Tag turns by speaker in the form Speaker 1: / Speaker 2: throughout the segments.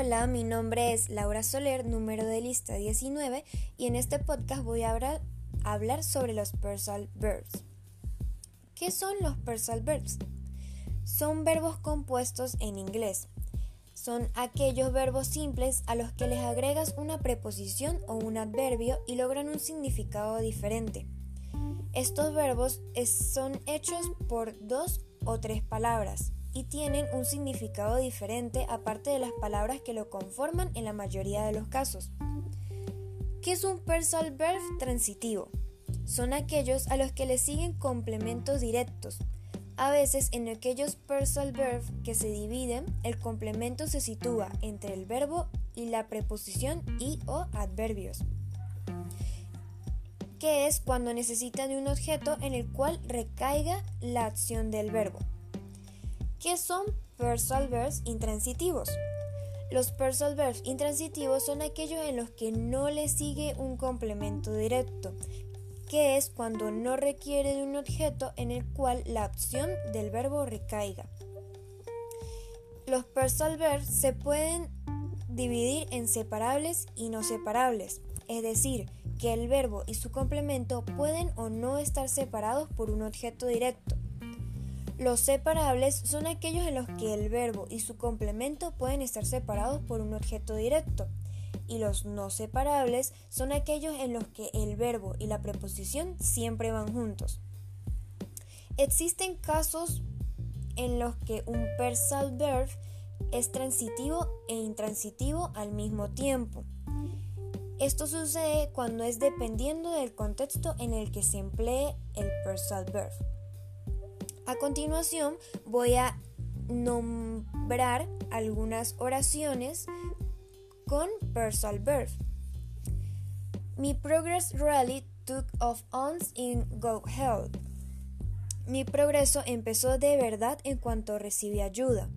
Speaker 1: Hola, mi nombre es Laura Soler, número de lista 19, y en este podcast voy a hablar, sobre los personal verbs. ¿Qué son los personal verbs? Son verbos compuestos en inglés. Son aquellos verbos simples a los que les agregas una preposición o un adverbio y logran un significado diferente. Estos verbos son hechos por dos o tres palabras y tienen un significado diferente aparte de las palabras que lo conforman en la mayoría de los casos. ¿Qué es un personal verb transitivo? Son aquellos a los que le siguen complementos directos. A veces en aquellos personal verbs que se dividen, el complemento se sitúa entre el verbo y la preposición y o adverbios que es cuando necesita de un objeto en el cual recaiga la acción del verbo. ¿Qué son personal verbs intransitivos? Los personal verbs intransitivos son aquellos en los que no le sigue un complemento directo, que es cuando no requiere de un objeto en el cual la acción del verbo recaiga. Los personal verbs se pueden dividir en separables y no separables, es decir, que el verbo y su complemento pueden o no estar separados por un objeto directo. Los separables son aquellos en los que el verbo y su complemento pueden estar separados por un objeto directo. Y los no separables son aquellos en los que el verbo y la preposición siempre van juntos. Existen casos en los que un personal verb es transitivo e intransitivo al mismo tiempo. Esto sucede cuando es dependiendo del contexto en el que se emplee el personal verb. A continuación voy a nombrar algunas oraciones con personal verb. Mi progress really took off ons in Go Help. Mi progreso empezó de verdad en cuanto recibí ayuda.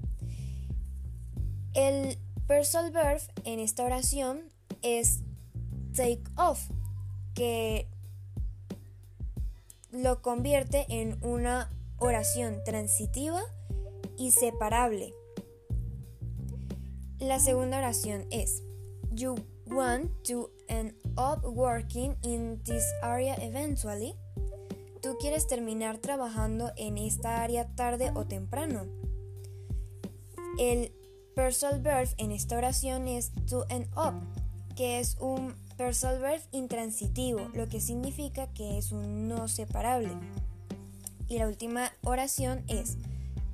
Speaker 1: El personal verb en esta oración es take off, que lo convierte en una oración transitiva y separable. La segunda oración es You want to end up working in this area eventually. Tú quieres terminar trabajando en esta área tarde o temprano. El personal verb en esta oración es to end up, que es un personal verb intransitivo, lo que significa que es un no separable. Y la última oración es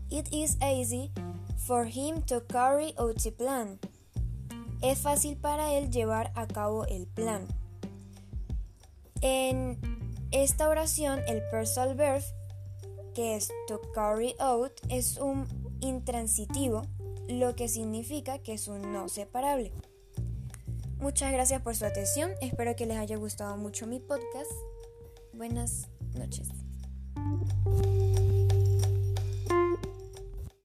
Speaker 1: It is easy for him to carry out the plan. Es fácil para él llevar a cabo el plan. En esta oración, el personal verb, que es to carry out, es un intransitivo, lo que significa que es un no separable. Muchas gracias por su atención, espero que les haya gustado mucho mi podcast. Buenas noches. Thank you.